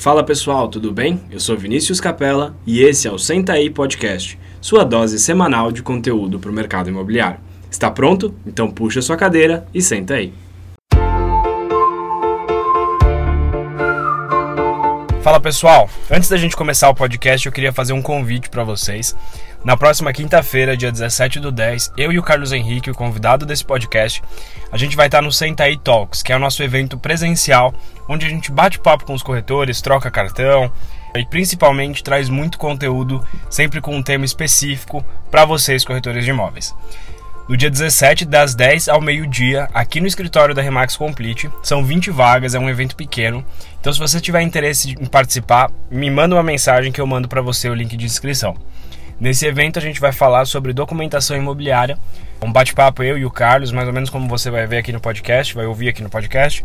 Fala pessoal, tudo bem? Eu sou Vinícius Capella e esse é o Senta aí Podcast, sua dose semanal de conteúdo para o mercado imobiliário. Está pronto? Então puxa sua cadeira e senta aí. Fala pessoal, antes da gente começar o podcast, eu queria fazer um convite para vocês. Na próxima quinta-feira, dia 17 do 10, eu e o Carlos Henrique, o convidado desse podcast, a gente vai estar no Sentaí Talks, que é o nosso evento presencial, onde a gente bate papo com os corretores, troca cartão e principalmente traz muito conteúdo, sempre com um tema específico para vocês, corretores de imóveis. No dia 17, das 10 ao meio-dia, aqui no escritório da Remax Complete. São 20 vagas, é um evento pequeno. Então, se você tiver interesse em participar, me manda uma mensagem que eu mando para você o link de inscrição. Nesse evento a gente vai falar sobre documentação imobiliária, um bate-papo eu e o Carlos, mais ou menos como você vai ver aqui no podcast, vai ouvir aqui no podcast.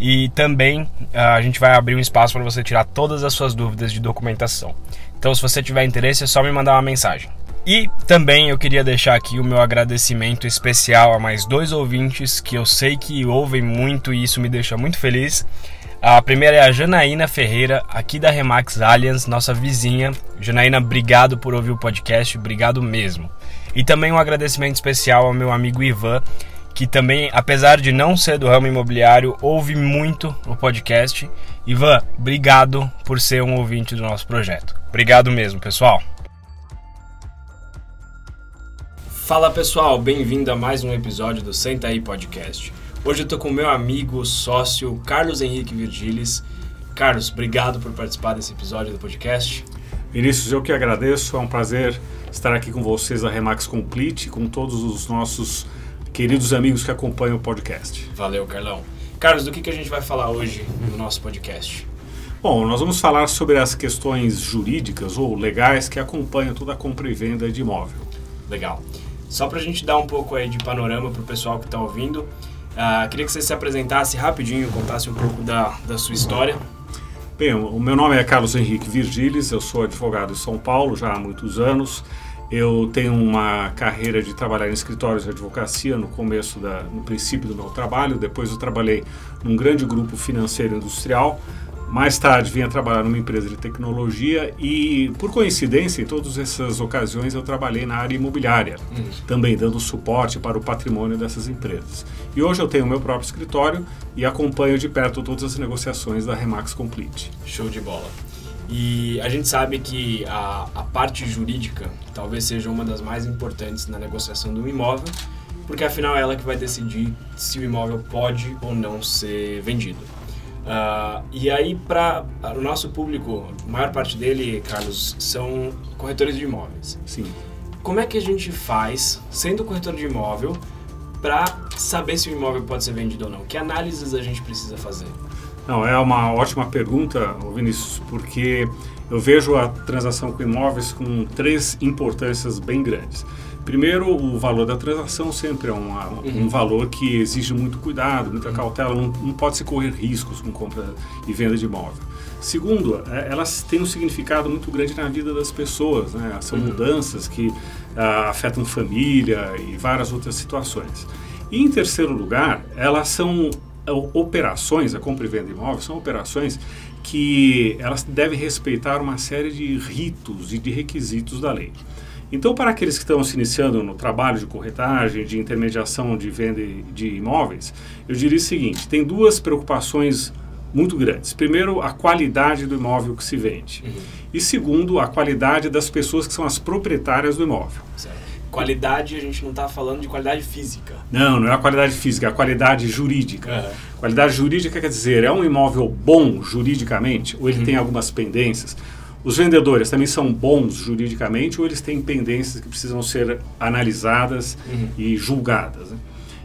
E também ah, a gente vai abrir um espaço para você tirar todas as suas dúvidas de documentação. Então, se você tiver interesse, é só me mandar uma mensagem. E também eu queria deixar aqui o meu agradecimento especial a mais dois ouvintes que eu sei que ouvem muito e isso me deixa muito feliz. A primeira é a Janaína Ferreira, aqui da Remax Allianz, nossa vizinha. Janaína, obrigado por ouvir o podcast, obrigado mesmo. E também um agradecimento especial ao meu amigo Ivan, que também, apesar de não ser do ramo imobiliário, ouve muito o podcast. Ivan, obrigado por ser um ouvinte do nosso projeto. Obrigado mesmo, pessoal. Fala pessoal, bem-vindo a mais um episódio do Senta aí Podcast. Hoje eu tô com meu amigo, sócio Carlos Henrique Virgilis. Carlos, obrigado por participar desse episódio do podcast. Vinícius, eu que agradeço. É um prazer estar aqui com vocês da Remax Complete, com todos os nossos queridos amigos que acompanham o podcast. Valeu, Carlão. Carlos, do que, que a gente vai falar hoje no nosso podcast? Bom, nós vamos falar sobre as questões jurídicas ou legais que acompanham toda a compra e venda de imóvel. Legal. Só para a gente dar um pouco aí de panorama para o pessoal que está ouvindo, Uh, queria que você se apresentasse rapidinho, contasse um pouco da, da sua história. Bem, o meu nome é Carlos Henrique Virgilis, eu sou advogado em São Paulo já há muitos anos. Eu tenho uma carreira de trabalhar em escritórios de advocacia no começo, da, no princípio do meu trabalho. Depois eu trabalhei num grande grupo financeiro industrial mais tarde vinha trabalhar numa empresa de tecnologia e, por coincidência, em todas essas ocasiões eu trabalhei na área imobiliária, uhum. também dando suporte para o patrimônio dessas empresas. E hoje eu tenho o meu próprio escritório e acompanho de perto todas as negociações da Remax Complete. Show de bola. E a gente sabe que a, a parte jurídica talvez seja uma das mais importantes na negociação do imóvel, porque afinal é ela que vai decidir se o imóvel pode ou não ser vendido. Uh, e aí, para o nosso público, a maior parte dele, Carlos, são corretores de imóveis. Sim. Como é que a gente faz, sendo corretor de imóvel, para saber se o imóvel pode ser vendido ou não? Que análises a gente precisa fazer? Não, é uma ótima pergunta, Vinícius, porque eu vejo a transação com imóveis com três importâncias bem grandes. Primeiro, o valor da transação sempre é uma, uhum. um valor que exige muito cuidado, muita uhum. cautela, não, não pode se correr riscos com compra e venda de imóvel. Segundo, é, elas têm um significado muito grande na vida das pessoas, né? são uhum. mudanças que uh, afetam família e várias outras situações. E em terceiro lugar, elas são uh, operações, a compra e venda de imóveis, são operações que elas devem respeitar uma série de ritos e de requisitos da lei. Então, para aqueles que estão se iniciando no trabalho de corretagem, de intermediação de venda de imóveis, eu diria o seguinte: tem duas preocupações muito grandes. Primeiro, a qualidade do imóvel que se vende. Uhum. E segundo, a qualidade das pessoas que são as proprietárias do imóvel. Certo. Qualidade, a gente não está falando de qualidade física. Não, não é a qualidade física, é a qualidade jurídica. Uhum. Qualidade jurídica quer dizer, é um imóvel bom juridicamente ou ele uhum. tem algumas pendências? Os vendedores também são bons juridicamente ou eles têm pendências que precisam ser analisadas uhum. e julgadas? Né?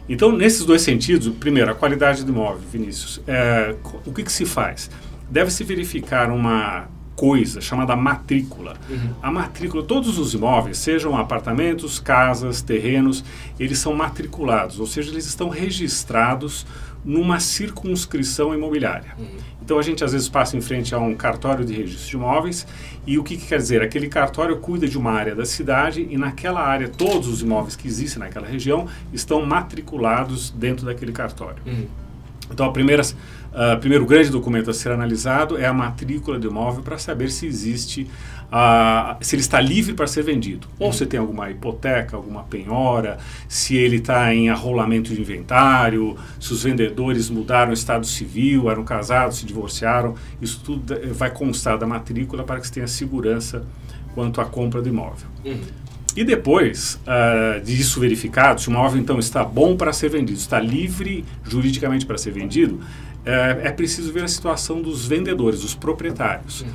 Então, nesses dois sentidos, primeiro, a qualidade do imóvel, Vinícius. É, o que, que, se faz? Deve-se verificar uma coisa chamada matrícula. Uhum. A matrícula, todos os imóveis, sejam apartamentos, casas, terrenos, eles são matriculados, ou seja, eles estão registrados numa circunscrição imobiliária. Uhum. Então a gente às vezes passa em frente a um cartório de registro de imóveis e o que, que, quer dizer? Aquele cartório cuida de uma área da cidade e naquela área todos os imóveis que existem naquela região estão matriculados dentro daquele cartório. Uhum. Então a primeira, Uh, primeiro grande documento a ser analisado é a matrícula do imóvel para saber se existe, uh, se ele está livre para ser vendido. Ou uhum. se tem alguma hipoteca, alguma penhora, se ele está em arrolamento de inventário, se os vendedores mudaram o estado civil, eram casados, se divorciaram. Isso tudo vai constar da matrícula para que se tenha segurança quanto à compra do imóvel. Uhum. E depois uh, disso verificado, se o imóvel então está bom para ser vendido, está livre juridicamente para ser vendido, é, é preciso ver a situação dos vendedores, dos proprietários. Uhum.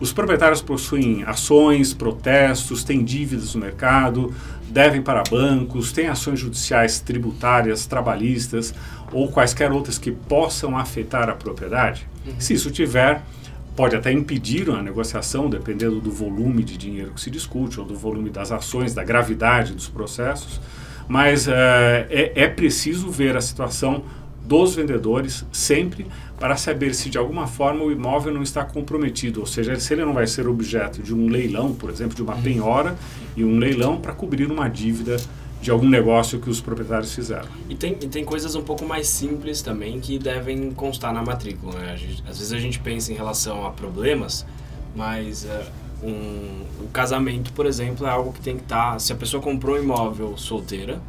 Os proprietários possuem ações, protestos, têm dívidas no mercado, devem para bancos, têm ações judiciais tributárias, trabalhistas ou quaisquer outras que possam afetar a propriedade. Uhum. Se isso tiver, pode até impedir a negociação, dependendo do volume de dinheiro que se discute ou do volume das ações, da gravidade dos processos. Mas uh, é, é preciso ver a situação dos vendedores sempre para saber se de alguma forma o imóvel não está comprometido, ou seja, se ele não vai ser objeto de um leilão, por exemplo, de uma uhum. penhora e um leilão para cobrir uma dívida de algum negócio que os proprietários fizeram. E tem, e tem coisas um pouco mais simples também que devem constar na matrícula. Né? Gente, às vezes a gente pensa em relação a problemas, mas uh, um, o casamento, por exemplo, é algo que tem que estar. Tá, se a pessoa comprou um imóvel solteira,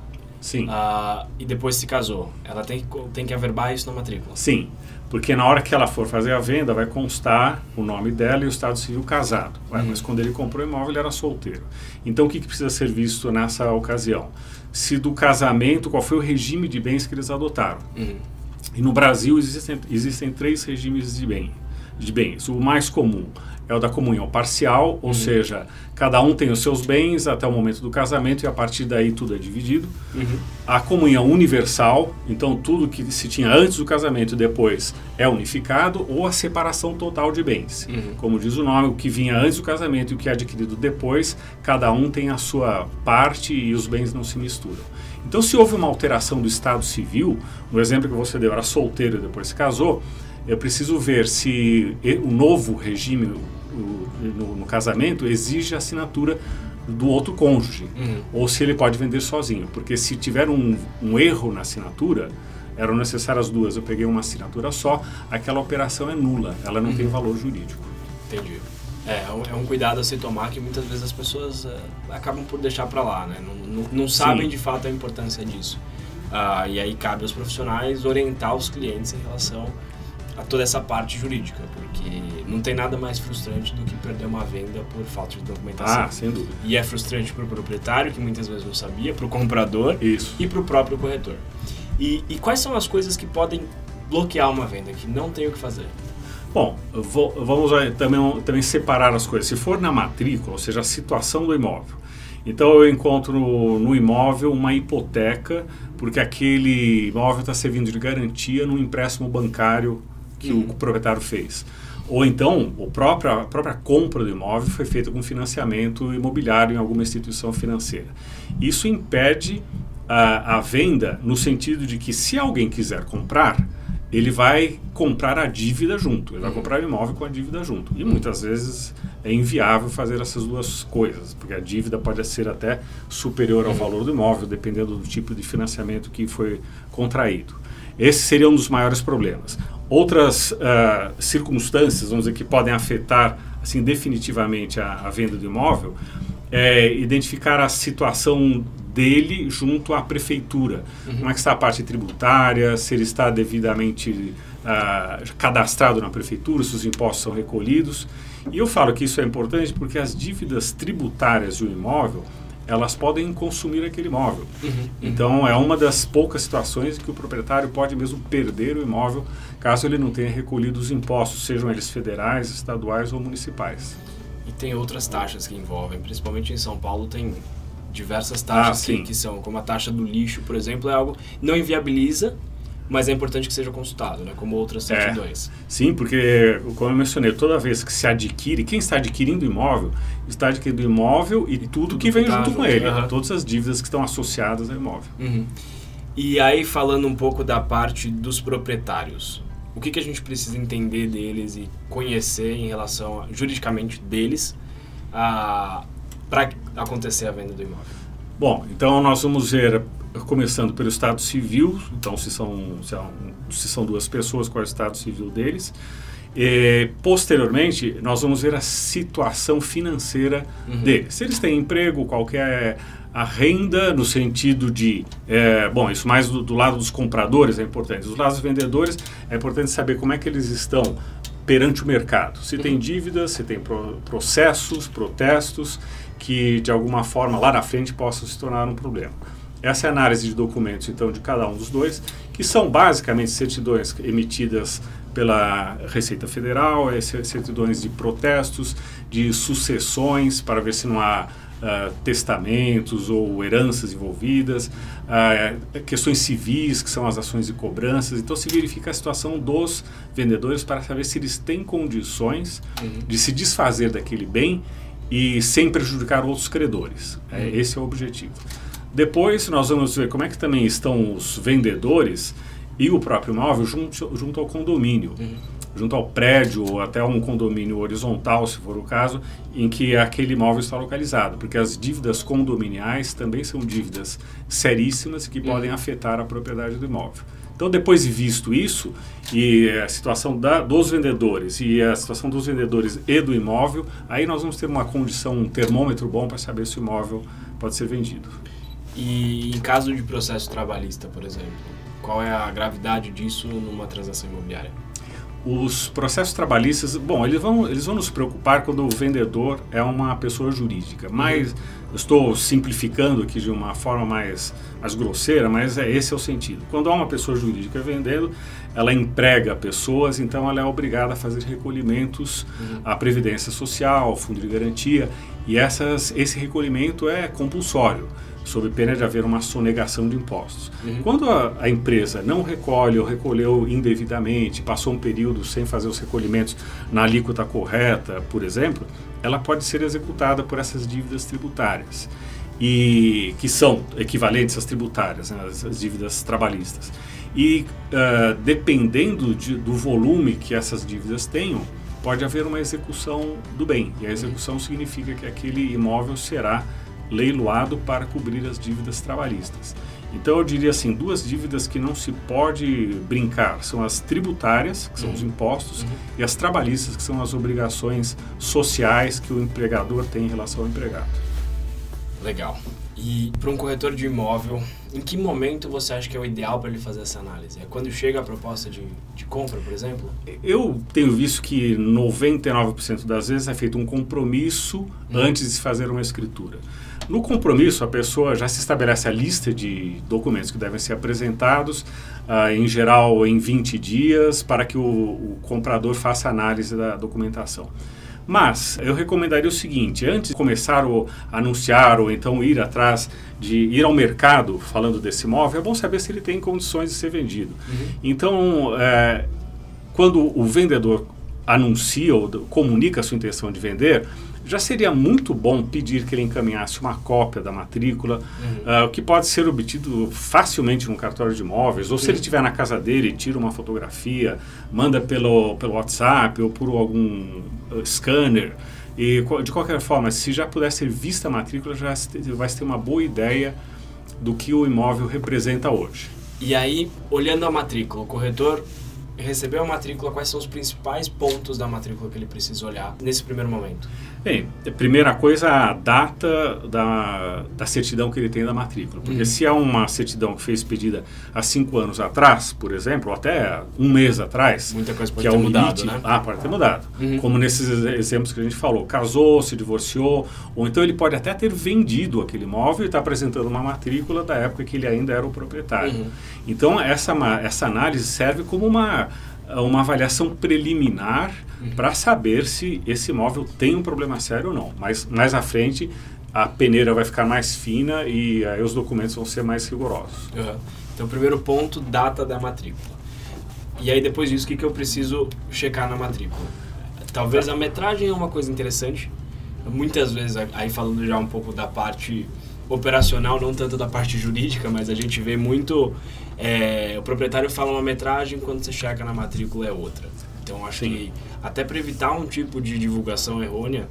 Sim. Uh, e depois se casou. Ela tem que, tem que averbar isso na matrícula. Sim, porque na hora que ela for fazer a venda, vai constar o nome dela e o estado civil casado. Uhum. Mas quando ele comprou o imóvel, ele era solteiro. Então, o que, que precisa ser visto nessa ocasião? Se do casamento, qual foi o regime de bens que eles adotaram. Uhum. E no Brasil existem, existem três regimes de, bem, de bens. O mais comum é o da comunhão parcial, ou uhum. seja, cada um tem os seus bens até o momento do casamento e a partir daí tudo é dividido. Uhum. A comunhão universal, então tudo que se tinha antes do casamento e depois é unificado, ou a separação total de bens. Uhum. Como diz o nome, o que vinha antes do casamento e o que é adquirido depois, cada um tem a sua parte e os bens não se misturam. Então, se houve uma alteração do estado civil, no exemplo que você deu, era solteiro e depois se casou, eu preciso ver se o novo regime no, no casamento exige a assinatura do outro cônjuge, uhum. ou se ele pode vender sozinho. Porque se tiver um, um erro na assinatura, eram necessárias duas, eu peguei uma assinatura só, aquela operação é nula, ela não uhum. tem valor jurídico. Entendi. É, é um, é um, cuidado a se tomar que muitas vezes as pessoas uh, acabam por deixar para lá, né? Não, não, não sabem Sim. de fato a importância disso. Uh, e aí cabe aos profissionais orientar os clientes em relação a toda essa parte jurídica, porque não tem nada mais frustrante do que perder uma venda por falta de documentação. Ah, sem dúvida. E é frustrante para o proprietário, que muitas vezes não sabia, para o comprador Isso. e para o próprio corretor. E, e, quais são as coisas que podem bloquear uma venda, que não tem o que fazer? Bom, vou, vamos também, também separar as coisas. Se for na matrícula, ou seja, a situação do imóvel, então eu encontro no, no imóvel uma hipoteca, porque aquele imóvel está servindo de garantia num empréstimo bancário que uhum. o proprietário fez. Ou então, o próprio, a própria compra do imóvel foi feita com financiamento imobiliário em alguma instituição financeira. Isso impede a, a venda no sentido de que se alguém quiser comprar, ele vai comprar a dívida junto, ele vai uhum. comprar o imóvel com a dívida junto. E muitas vezes é inviável fazer essas duas coisas, porque a dívida pode ser até superior ao valor do imóvel, dependendo do tipo de financiamento que foi contraído. Esse seria um dos maiores problemas. Outras uh, circunstâncias, vamos dizer, que podem afetar assim definitivamente a, a venda do imóvel é identificar a situação dele junto à prefeitura. Uhum. Como é que está a parte tributária, se ele está devidamente uh, cadastrado na prefeitura, se os impostos são recolhidos. E eu falo que isso é importante porque as dívidas tributárias de um imóvel elas podem consumir aquele imóvel. Uhum, uhum. Então, é uma das poucas situações que o proprietário pode mesmo perder o imóvel caso ele não tenha recolhido os impostos, sejam eles federais, estaduais ou municipais. E tem outras taxas que envolvem, principalmente em São Paulo tem diversas taxas ah, que, que, são, como a taxa do lixo, por exemplo, é algo não inviabiliza mas é importante que seja consultado, né? como outras certidões. É, sim, porque, como eu mencionei, toda vez que se adquire, quem está adquirindo imóvel, está adquirindo imóvel e tudo, tudo que vem junto com ele, uhum. todas as dívidas que estão associadas ao imóvel. Uhum. E aí, falando um pouco da parte dos proprietários, o que, que a gente precisa entender deles e conhecer em relação, a, juridicamente, deles, para acontecer a venda do imóvel? Bom, então nós vamos ver começando pelo Estado Civil, então se são, se são, se são duas pessoas, qual é o Estado Civil deles. E, posteriormente, nós vamos ver a situação financeira uhum. deles. Se eles têm emprego, qualquer a renda no sentido de, é, bom, isso mais do, do, lado dos compradores é importante. Dos lados dos vendedores é importante saber como é que eles estão perante o mercado. Se tem dívidas, se tem pro, processos, protestos que de alguma forma lá na frente possam se tornar um problema. Essa é a análise de documentos, então, de cada um dos dois, que são basicamente certidões emitidas pela Receita Federal, é certidões de protestos, de sucessões, para ver se não há uh, testamentos ou heranças envolvidas, uh, questões civis, que são as ações de cobranças. Então, se verifica a situação dos vendedores para saber se eles têm condições uhum. de se desfazer daquele bem e sem prejudicar outros credores. É, uhum. esse é o objetivo. Depois, nós vamos ver como é que também estão os vendedores e o próprio imóvel junto, junto ao condomínio. Uhum junto ao prédio ou até um condomínio horizontal, se for o caso, em que aquele imóvel está localizado, porque as dívidas condominiais também são dívidas seríssimas que podem uhum. afetar a propriedade do imóvel. Então, depois de visto isso, e a situação da, dos vendedores e a situação dos vendedores e do imóvel, aí nós vamos ter uma condição, um termômetro bom para saber se o imóvel pode ser vendido. E em caso de processo trabalhista, por exemplo, qual é a gravidade disso numa transação imobiliária? Os processos trabalhistas, bom, eles vão, eles vão nos preocupar quando o vendedor é uma pessoa jurídica, mas uhum. estou simplificando aqui de uma forma mais, mais grosseira, mas é, esse é o sentido. Quando há uma pessoa jurídica vendendo, ela emprega pessoas, então ela é obrigada a fazer recolhimentos uhum. à Previdência Social, ao Fundo de Garantia, e essas, esse recolhimento é compulsório sob pena de haver uma sonegação de impostos. Uhum. Quando a, a, empresa não recolhe ou recolheu indevidamente, passou um período sem fazer os recolhimentos na alíquota correta, por exemplo, ela pode ser executada por essas dívidas tributárias e que são equivalentes às tributárias, né, as, dívidas trabalhistas. E uh, dependendo de, do volume que essas dívidas tenham, pode haver uma execução do bem. E a execução significa que aquele imóvel será leiloado para cobrir as dívidas trabalhistas. Então eu diria assim, duas dívidas que não se pode brincar são as tributárias, que são uhum. os impostos, uhum. e as trabalhistas, que são as obrigações sociais que o empregador tem em relação ao empregado. Legal. E para um corretor de imóvel, em que momento você acha que é o ideal para ele fazer essa análise? É quando chega a proposta de, de compra, por exemplo? Eu tenho visto que 99% das vezes é feito um compromisso uhum. antes de se fazer uma escritura. No compromisso, a pessoa já se estabelece a lista de documentos que devem ser apresentados, uh, em geral em 20 dias, para que o, o comprador faça análise da documentação. Mas eu recomendaria o seguinte: antes de começar a anunciar ou então ir atrás de ir ao mercado falando desse imóvel, é bom saber se ele tem condições de ser vendido. Uhum. Então, é, quando o vendedor anuncia ou comunica a sua intenção de vender, já seria muito bom pedir que ele encaminhasse uma cópia da matrícula, uhum. uh, que pode ser obtido facilmente no cartório de imóveis, ou se ele estiver na casa dele, tira uma fotografia, manda pelo, pelo WhatsApp ou por algum uh, scanner. E de qualquer forma, se já puder ser vista a matrícula, já vai ter uma boa ideia do que o imóvel representa hoje. E aí, olhando a matrícula, o corretor recebeu a matrícula, quais são os principais pontos da matrícula que ele precisa olhar nesse primeiro momento? Bem, primeira coisa a data da, da certidão que ele tem da matrícula. Porque uhum. se é uma certidão que foi expedida há cinco anos atrás, por exemplo, ou até um mês atrás. Muita coisa pode que ter é mudado, limite, né? Ah, pode ter mudado. Uhum. Como nesses exemplos que a gente falou. Casou, se divorciou, ou então ele pode até ter vendido aquele imóvel e está apresentando uma matrícula da época que ele ainda era o proprietário. Uhum. Então, essa, essa análise serve como uma uma avaliação preliminar uhum. para saber se esse imóvel tem um problema sério ou não. Mas mais à frente a peneira vai ficar mais fina e aí os documentos vão ser mais rigorosos. Uhum. Então, primeiro ponto, data da matrícula. E aí depois disso, o que, que eu preciso checar na matrícula? Talvez a metragem é uma coisa interessante. Muitas vezes, aí falando já um pouco da parte operacional, não tanto da parte jurídica, mas a gente vê muito é, o proprietário fala uma metragem, quando você checa na matrícula é outra. Então acho Sim. que até para evitar um tipo de divulgação errônea,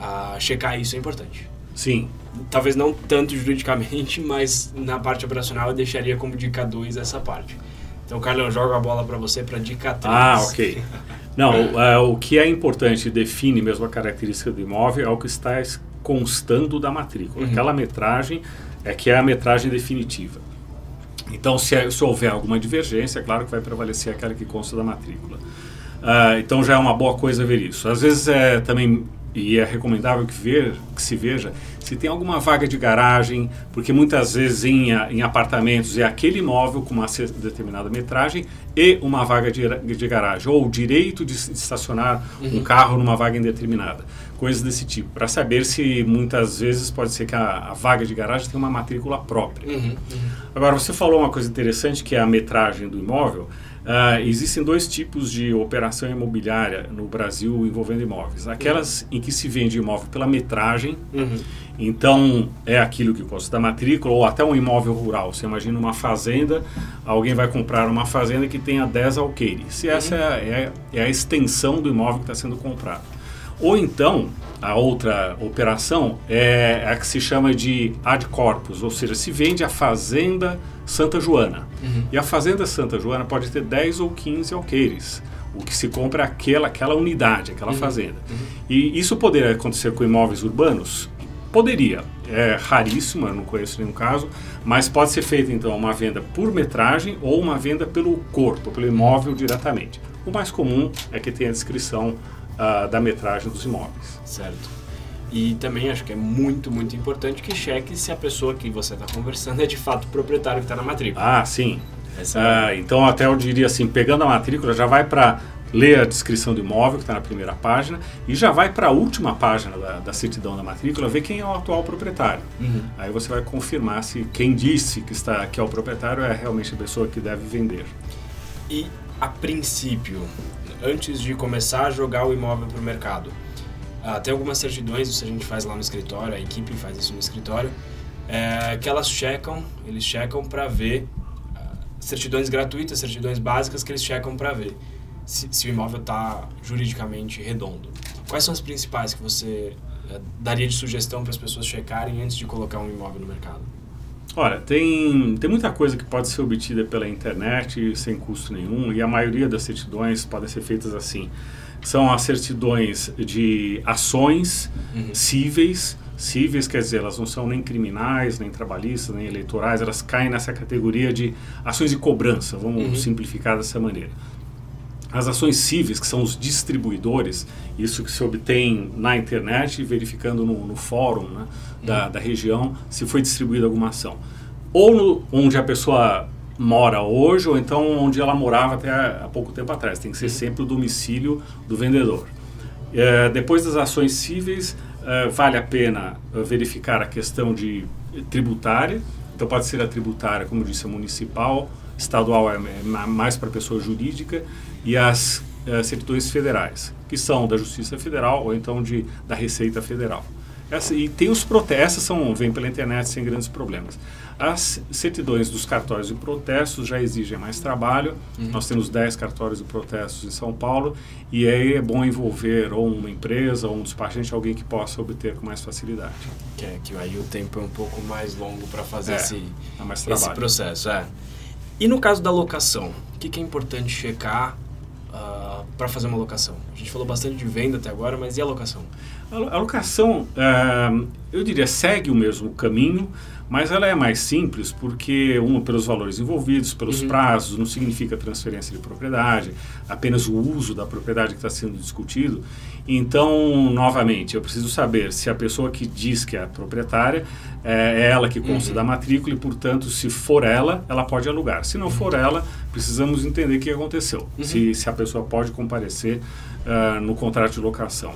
a checar isso é importante. Sim. Talvez não tanto juridicamente, mas na parte operacional eu deixaria como dica 2 essa parte. Então, Carlão, joga a bola para você para dica 3. Ah, ok. Não, é, o que é importante define mesmo a característica do imóvel é o que está constando da matrícula. Uhum. Aquela metragem é que é a metragem definitiva. Então, se, é, se houver alguma divergência, é claro que vai prevalecer aquela que consta da matrícula. Uh, então já é uma boa coisa ver isso. Às vezes é também e é recomendável que, ver, que se veja se tem alguma vaga de garagem, porque muitas vezes em, em apartamentos é aquele imóvel com uma determinada metragem e uma vaga de, de garagem, ou o direito de, estacionar uhum. um carro numa vaga indeterminada, coisas desse tipo, para saber se muitas vezes pode ser que a, a vaga de garagem tenha uma matrícula própria. Uhum. Uhum. Agora, você falou uma coisa interessante que é a metragem do imóvel. Uh, existem dois tipos de operação imobiliária no Brasil envolvendo imóveis. Aquelas uhum. em que se vende imóvel pela metragem, uhum. então é aquilo que custa da matrícula, ou até um imóvel rural. Você imagina uma fazenda, alguém vai comprar uma fazenda que tenha 10 alqueires. Se essa uhum. é, é, é a extensão do imóvel que está sendo comprado. Ou então, a outra operação é a que se chama de ad corpus, ou seja, se vende a fazenda Santa Joana. Uhum. E a fazenda Santa Joana pode ter 10 ou 15 alqueires. O que se compra é aquela, aquela unidade, aquela uhum. fazenda. Uhum. E isso poderia acontecer com imóveis urbanos? Poderia. É raríssimo, eu não conheço nenhum caso, mas pode ser feita então uma venda por metragem ou uma venda pelo corpo, pelo imóvel diretamente. O mais comum é que tenha a descrição uh, da metragem dos imóveis. Certo. E também acho que é muito, muito importante que cheque se a pessoa que você está conversando é de fato o proprietário que está na matrícula. Ah, sim. Uh, então, até eu diria assim, pegando a matrícula, já vai para ler a descrição do imóvel, que está na primeira página, e já vai para a última página da, da, certidão da matrícula, ver quem é o atual proprietário. Uhum. Aí você vai confirmar se quem disse que, está, que é o proprietário é realmente a pessoa que deve vender. E, a princípio, antes de começar a jogar o imóvel para o mercado. Uh, tem algumas certidões, isso a gente faz lá no escritório, a equipe faz isso no escritório, é, que elas checam, eles checam para ver uh, certidões gratuitas, certidões básicas que eles checam para ver se, se, o imóvel está juridicamente redondo. Quais são as principais que você uh, daria de sugestão para as pessoas checarem antes de colocar um imóvel no mercado? Olha, tem, tem muita coisa que pode ser obtida pela internet sem custo nenhum e a maioria das certidões podem ser feitas assim. São as certidões de ações uhum. cíveis. Cíveis quer dizer, elas não são nem criminais, nem trabalhistas, nem eleitorais, elas caem nessa categoria de ações de cobrança, vamos uhum. simplificar dessa maneira. As ações cíveis, que são os distribuidores, isso que se obtém na internet, verificando no, no fórum né, da, uhum. da região se foi distribuída alguma ação. Ou no, onde a pessoa mora hoje, ou então onde ela morava até há pouco tempo atrás. Tem que ser uhum. sempre o domicílio do vendedor. É, depois das ações cíveis, é, vale a pena verificar a questão de tributária. Então pode ser a tributária, como disse, a municipal, estadual é, é mais para pessoa jurídica e as uh, certidões federais, que são da Justiça Federal ou então de, da Receita Federal. Essa, e tem os protestos, são, vêm pela internet sem grandes problemas. As certidões dos cartórios de protestos já exigem mais trabalho. Uhum. Nós temos 10 cartórios de protestos em São Paulo e aí é bom envolver ou uma empresa ou um despachante, alguém que possa obter com mais facilidade. Que, é, que aí o tempo é um pouco mais longo para fazer é, esse, esse processo. É. E no caso da locação, o que, que é importante checar para fazer uma locação? A gente falou bastante de venda até agora, mas e a locação? A, locação, uh, eu diria, segue o mesmo caminho, mas ela é mais simples porque, um, pelos valores envolvidos, pelos uhum. prazos, não significa transferência de propriedade, apenas o uso da propriedade que está sendo discutido. Então, novamente, eu preciso saber se a pessoa que diz que é a proprietária é, é ela que consta uhum. da matrícula e, portanto, se for ela, ela pode alugar. Se não uhum. for ela, precisamos entender o que aconteceu, uhum. se, se a pessoa pode comparecer uh, no contrato de locação.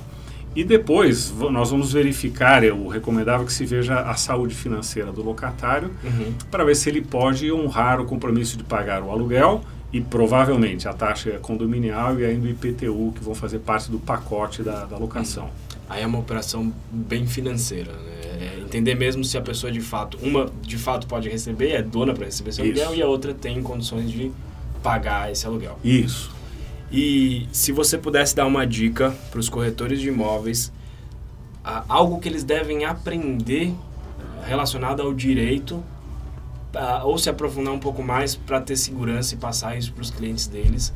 E depois nós vamos verificar, eu recomendava que se veja a saúde financeira do locatário uhum. para ver se ele pode honrar o compromisso de pagar o aluguel e provavelmente a taxa condominial e ainda o IPTU que vão fazer parte do pacote da, da locação. Uhum. Aí é uma operação bem financeira, né? É entender mesmo se a pessoa de fato, uma de fato pode receber, é dona para receber esse aluguel e a outra tem condições de pagar esse aluguel. Isso. E se você pudesse dar uma dica para os corretores de imóveis algo que eles devem aprender uh, relacionado ao direito ou se aprofundar um pouco mais para ter segurança e passar isso para os clientes deles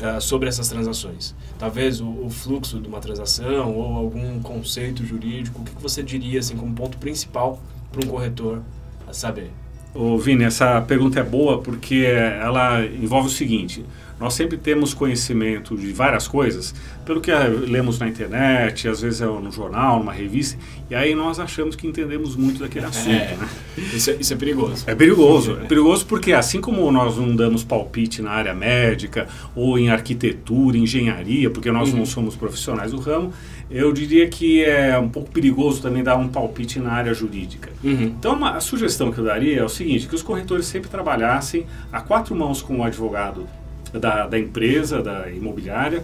uh, sobre essas transações? Talvez o, fluxo de uma transação ou algum conceito jurídico. O que você diria assim como ponto principal para um corretor saber? Ô, Vini, essa pergunta é boa porque ela envolve o seguinte: nós sempre temos conhecimento de várias coisas, pelo que lemos na internet, às vezes é no jornal, numa revista, e aí nós achamos que entendemos muito daquele assunto. É, né? isso, é, isso, é, perigoso. É perigoso. É perigoso porque, assim como nós não damos palpite na área médica, ou em arquitetura, engenharia, porque nós uhum. não somos profissionais do ramo, eu diria que é um pouco perigoso também dar um palpite na área jurídica. Uhum. Então, uma, a sugestão que eu daria é o seguinte: que os corretores sempre trabalhassem a quatro mãos com o advogado da, da empresa, da imobiliária,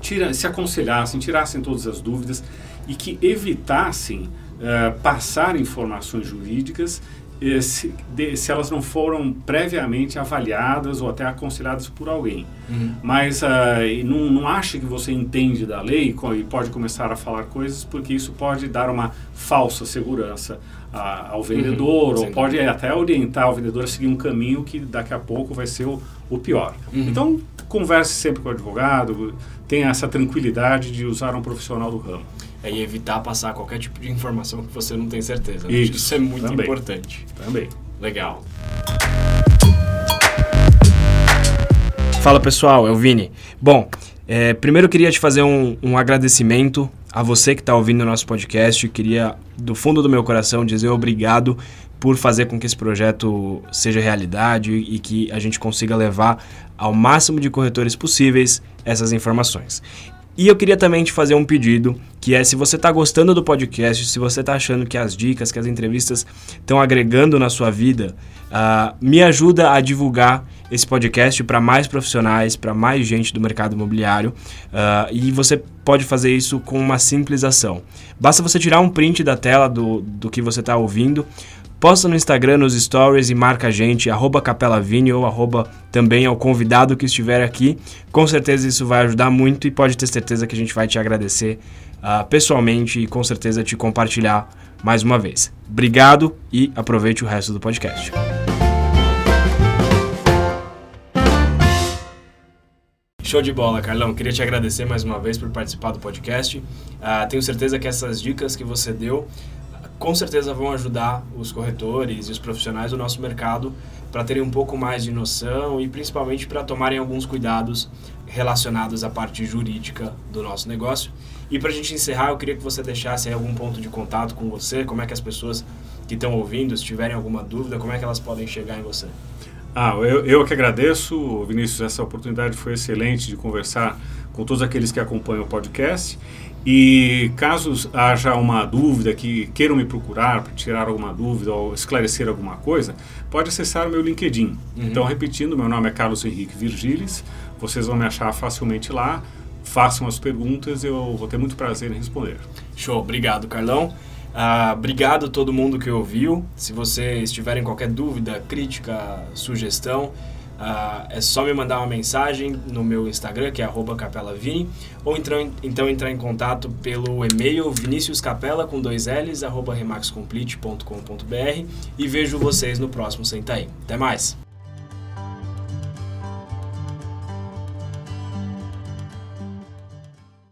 tira, se aconselhassem, tirassem todas as dúvidas e que evitassem uh, passar informações jurídicas se, de, se, elas não foram previamente avaliadas ou até aconselhadas por alguém. Uhum. Mas uh, não, não ache que você entende da lei e pode começar a falar coisas, porque isso pode dar uma falsa segurança a, ao vendedor, uhum. ou pode até orientar o vendedor a seguir um caminho que daqui a pouco vai ser o, o pior. Uhum. Então, converse sempre com o advogado, tenha essa tranquilidade de usar um profissional do ramo. É, evitar passar qualquer tipo de informação que você não tem certeza. Né? Isso, isso é muito também. importante. Também. Legal. Fala pessoal, é o Vini. Bom, é, primeiro eu queria te fazer um, um agradecimento a você que está ouvindo o nosso podcast. Queria, do fundo do meu coração, dizer obrigado por fazer com que esse projeto seja realidade e que a gente consiga levar ao máximo de corretores possíveis essas informações. E eu queria também te fazer um pedido, que é se você está gostando do podcast, se você está achando que as dicas, que as entrevistas estão agregando na sua vida, uh, me ajuda a divulgar esse podcast para mais profissionais, para mais gente do mercado imobiliário. Uh, e você pode fazer isso com uma simples ação. Basta você tirar um print da tela do, do que você está ouvindo, Posta no Instagram, nos stories e marca a gente, arroba capelavini ou arroba também ao convidado que estiver aqui. Com certeza isso vai ajudar muito e pode ter certeza que a gente vai te agradecer uh, pessoalmente e com certeza te compartilhar mais uma vez. Obrigado e aproveite o resto do podcast. Show de bola, Carlão. Queria te agradecer mais uma vez por participar do podcast. Uh, tenho certeza que essas dicas que você deu com certeza vão ajudar os corretores e os profissionais do nosso mercado para terem um pouco mais de noção e principalmente para tomarem alguns cuidados relacionados à parte jurídica do nosso negócio. E para a gente encerrar, eu queria que você deixasse aí algum ponto de contato com você, como é que as pessoas que estão ouvindo, se tiverem alguma dúvida, como é que elas podem chegar em você. Ah, eu, eu que agradeço, Vinícius, essa oportunidade foi excelente de conversar com todos aqueles que acompanham o podcast. E caso haja uma dúvida que queiram me procurar para tirar alguma dúvida ou esclarecer alguma coisa, pode acessar o meu LinkedIn. Uhum. Então, repetindo, meu nome é Carlos Henrique Virgiles, vocês vão me achar facilmente lá. Façam as perguntas, eu vou ter muito prazer em responder. Show, obrigado, Carlão. Uh, obrigado a todo mundo que ouviu. Se vocês tiverem qualquer dúvida, crítica, sugestão, Uh, é só me mandar uma mensagem no meu Instagram, que é capelavini, ou então, então entrar em contato pelo e-mail viniciuscapela com dois L's, arroba remaxcomplete.com.br e vejo vocês no próximo Senta aí. Até mais!